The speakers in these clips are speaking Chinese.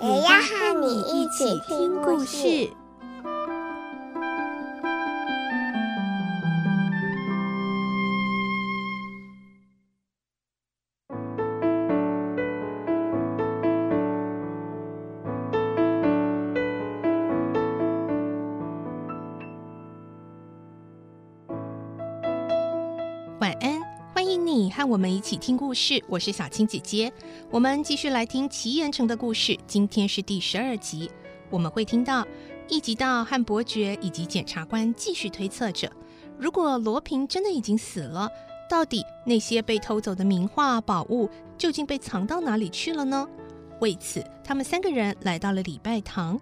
也要和你一起听故事。晚安，你和我们一起听故事。我是小青姐姐，我们继续来听奇岩城的故事。今天是第十二集，我们会听到一集到和伯爵以及检察官继续推测着：如果罗平真的已经死了，到底那些被偷走的名画宝物究竟被藏到哪里去了呢？为此，他们三个人来到了礼拜堂，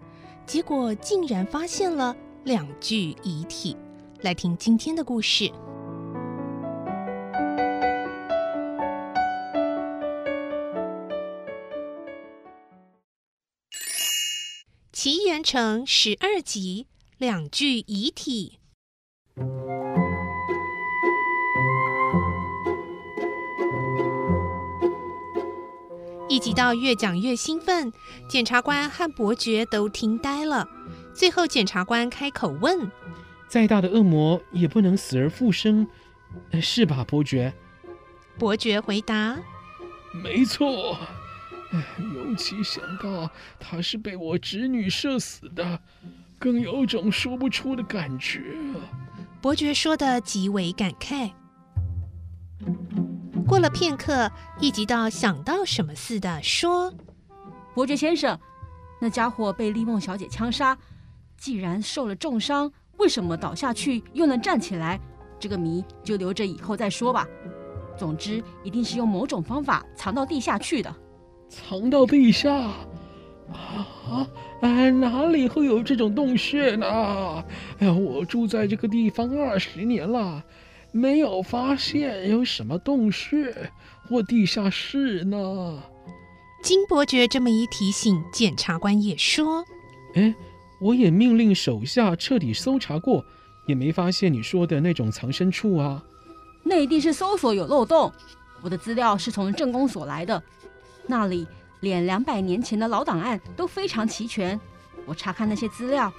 结果竟然发现了两具遗体。来听今天的故事。奇岩城十二集，两具遗体。一集到越讲越兴奋，检察官和伯爵都听呆了。最后，检察官开口问：“再大的恶魔也不能死而复生，是吧，伯爵？”伯爵回答：“没错。”尤其想到他是被我侄女射死的，更有种说不出的感觉。伯爵说的极为感慨。过了片刻，一集到想到什么似的说：“伯爵先生，那家伙被丽梦小姐枪杀，既然受了重伤，为什么倒下去又能站起来？这个谜就留着以后再说吧。总之，一定是用某种方法藏到地下去的。”藏到地下，啊，哎，哪里会有这种洞穴呢？哎呀，我住在这个地方二十年了，没有发现有什么洞穴或地下室呢。金伯爵这么一提醒，检察官也说：“哎，我也命令手下彻底搜查过，也没发现你说的那种藏身处啊。那一定是搜索有漏洞。我的资料是从政工所来的。”那里连两百年前的老档案都非常齐全。我查看那些资料，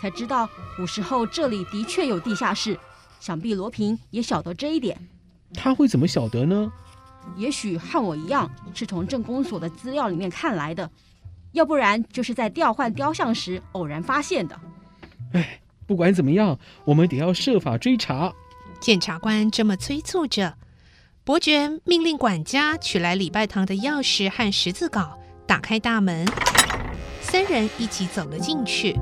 才知道古时候这里的确有地下室。想必罗平也晓得这一点。他会怎么晓得呢？也许和我一样，是从镇公所的资料里面看来的，要不然就是在调换雕像时偶然发现的。哎，不管怎么样，我们得要设法追查。检察官这么催促着。伯爵命令管家取来礼拜堂的钥匙和十字镐，打开大门，三人一起走了进去。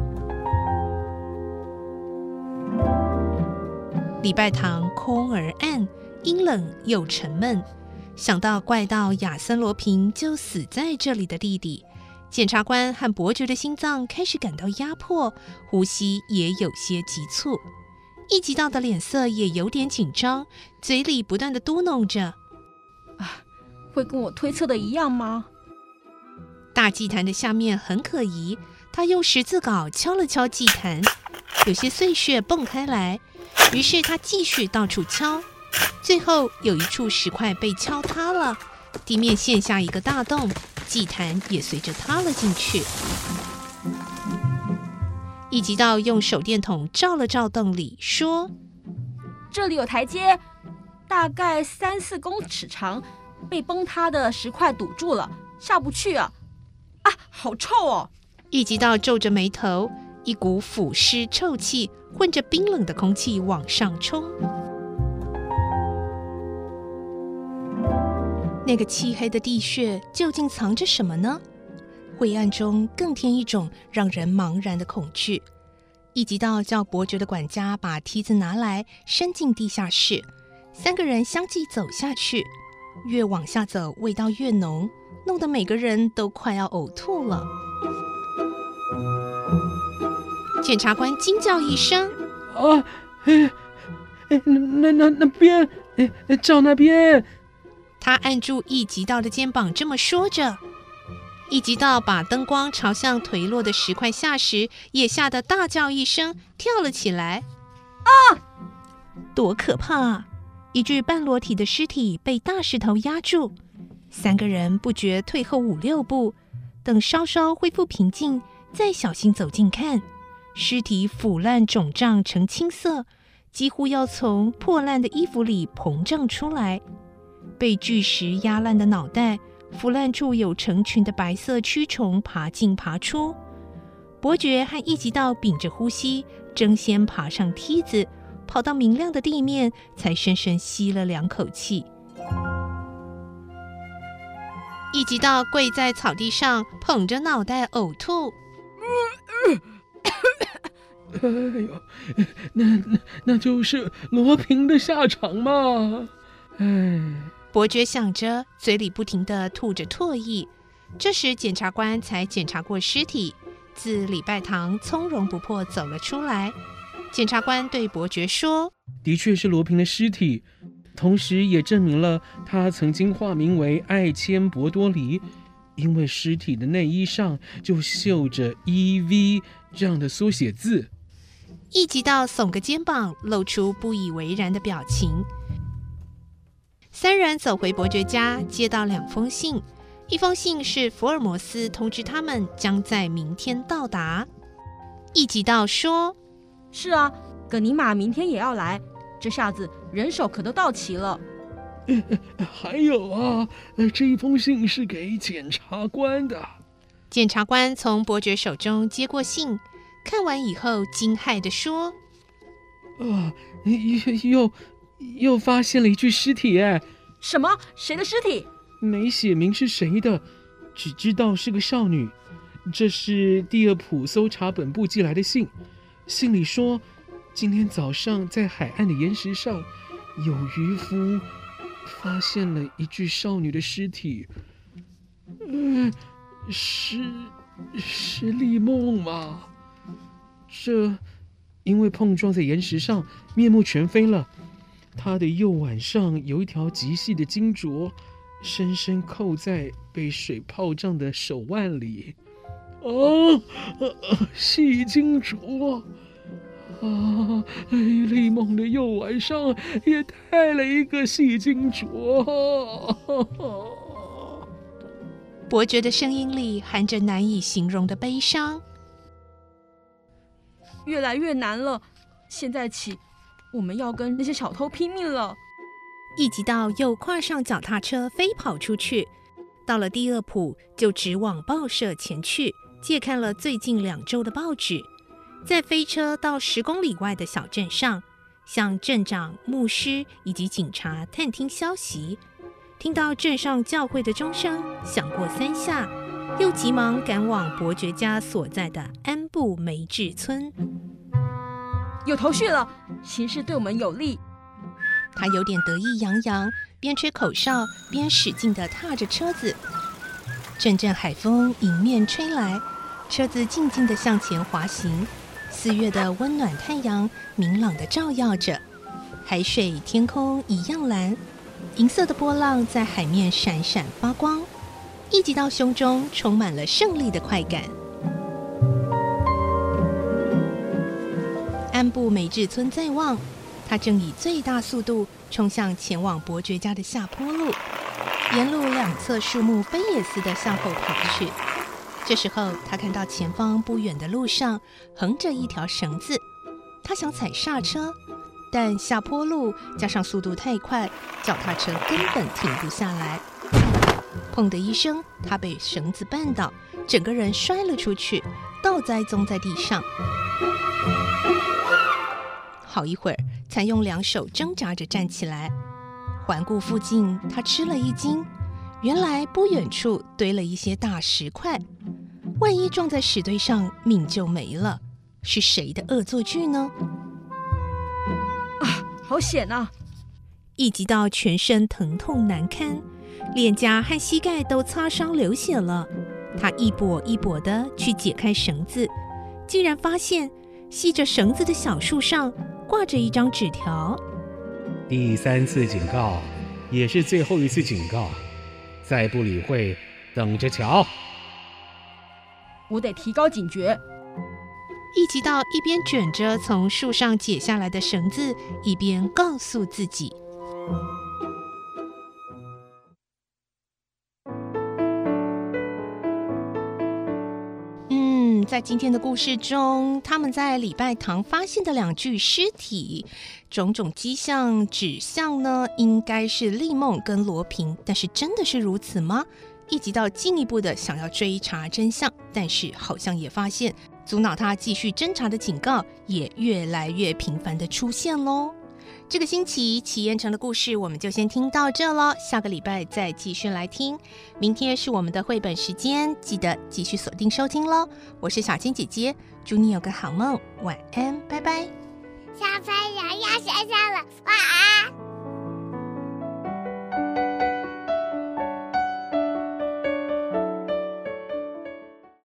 礼拜堂空而暗，阴冷又沉闷。想到怪盗亚森·罗平就死在这里的弟弟，检察官和伯爵的心脏开始感到压迫，呼吸也有些急促。一级道的脸色也有点紧张，嘴里不断的嘟囔着：“啊，会跟我推测的一样吗？”大祭坛的下面很可疑，他用十字镐敲了敲祭坛，有些碎屑蹦开来。于是他继续到处敲，最后有一处石块被敲塌了，地面陷下一个大洞，祭坛也随着塌了进去。一集到用手电筒照了照洞里，说：“这里有台阶，大概三四公尺长，被崩塌的石块堵住了，下不去啊！啊，好臭哦！”一集到皱着眉头，一股腐尸臭气混着冰冷的空气往上冲。那个漆黑的地穴究竟藏着什么呢？灰暗中更添一种让人茫然的恐惧。一集到叫伯爵的管家把梯子拿来，伸进地下室。三个人相继走下去，越往下走，味道越浓，弄得每个人都快要呕吐了。检察官惊叫一声：“啊，哎哎，那那那那边，哎，照那边！”他按住一吉道的肩膀，这么说着。易吉道把灯光朝向颓落的石块下时，也吓得大叫一声，跳了起来。啊！多可怕啊！一具半裸体的尸体被大石头压住，三个人不觉退后五六步，等稍稍恢复平静，再小心走近看，尸体腐烂肿胀成青色，几乎要从破烂的衣服里膨胀出来，被巨石压烂的脑袋。腐烂处有成群的白色蛆虫爬进爬出，伯爵和一吉道屏着呼吸，争先爬上梯子，跑到明亮的地面，才深深吸了两口气。一级道跪在草地上，捧着脑袋呕吐。哎呦，那那就是罗平的下场嘛？哎。伯爵想着，嘴里不停地吐着唾液。这时，检察官才检查过尸体，自礼拜堂从容不迫走了出来。检察官对伯爵说：“的确是罗平的尸体，同时也证明了他曾经化名为艾谦博多黎，因为尸体的内衣上就绣着 E.V. 这样的缩写字。”一吉道耸个肩膀，露出不以为然的表情。三人走回伯爵家，接到两封信。一封信是福尔摩斯通知他们将在明天到达。一吉道说：“是啊，葛尼玛明天也要来，这下子人手可都到齐了。”还有啊，这一封信是给检察官的。检察官从伯爵手中接过信，看完以后惊骇地说：“啊，又又。”发现了一具尸体，哎，什么？谁的尸体？没写明是谁的，只知道是个少女。这是第二普搜查本部寄来的信，信里说，今天早上在海岸的岩石上，有渔夫发现了一具少女的尸体。嗯，是是丽梦吗？这因为碰撞在岩石上，面目全非了。他的右腕上有一条极细的金镯，深深扣在被水泡胀的手腕里。哦，细金镯啊！丽梦的右腕上也戴了一个细金镯。伯爵的声音里含着难以形容的悲伤。越来越难了，现在起。我们要跟那些小偷拼命了！一吉道又跨上脚踏车飞跑出去，到了第二埔就直往报社前去，借看了最近两周的报纸，在飞车到十公里外的小镇上，向镇长、牧师以及警察探听消息。听到镇上教会的钟声响过三下，又急忙赶往伯爵家所在的安布梅治村。有头绪了，形势对我们有利。他有点得意洋洋，边吹口哨边使劲地踏着车子。阵阵海风迎面吹来，车子静静地向前滑行。四月的温暖太阳明朗地照耀着，海水天空一样蓝，银色的波浪在海面闪闪发光。一吉道胸中充满了胜利的快感。安布美智村在望，他正以最大速度冲向前往伯爵家的下坡路，沿路两侧树木飞也似的向后跑去。这时候，他看到前方不远的路上横着一条绳子，他想踩刹车，但下坡路加上速度太快，脚踏车根本停不下来。砰的一声，他被绳子绊倒，整个人摔了出去，倒栽踵在地上。好一会儿，才用两手挣扎着站起来，环顾附近，他吃了一惊，原来不远处堆了一些大石块，万一撞在石堆上，命就没了。是谁的恶作剧呢？啊，好险啊！一急到全身疼痛难堪，脸颊和膝盖都擦伤流血了。他一跛一跛的去解开绳子，竟然发现。系着绳子的小树上挂着一张纸条：“第三次警告，也是最后一次警告，再不理会，等着瞧。”我得提高警觉。一级到一边卷着从树上解下来的绳子，一边告诉自己。在今天的故事中，他们在礼拜堂发现的两具尸体，种种迹象指向呢，应该是丽梦跟罗平。但是，真的是如此吗？一直到进一步的想要追查真相，但是好像也发现。阻挠他继续侦查的警告也越来越频繁的出现喽。这个星期奇岩城的故事我们就先听到这了，下个礼拜再继续来听。明天是我们的绘本时间，记得继续锁定收听喽。我是小青姐姐，祝你有个好梦，晚安，拜拜。小朋友要睡觉了。晚安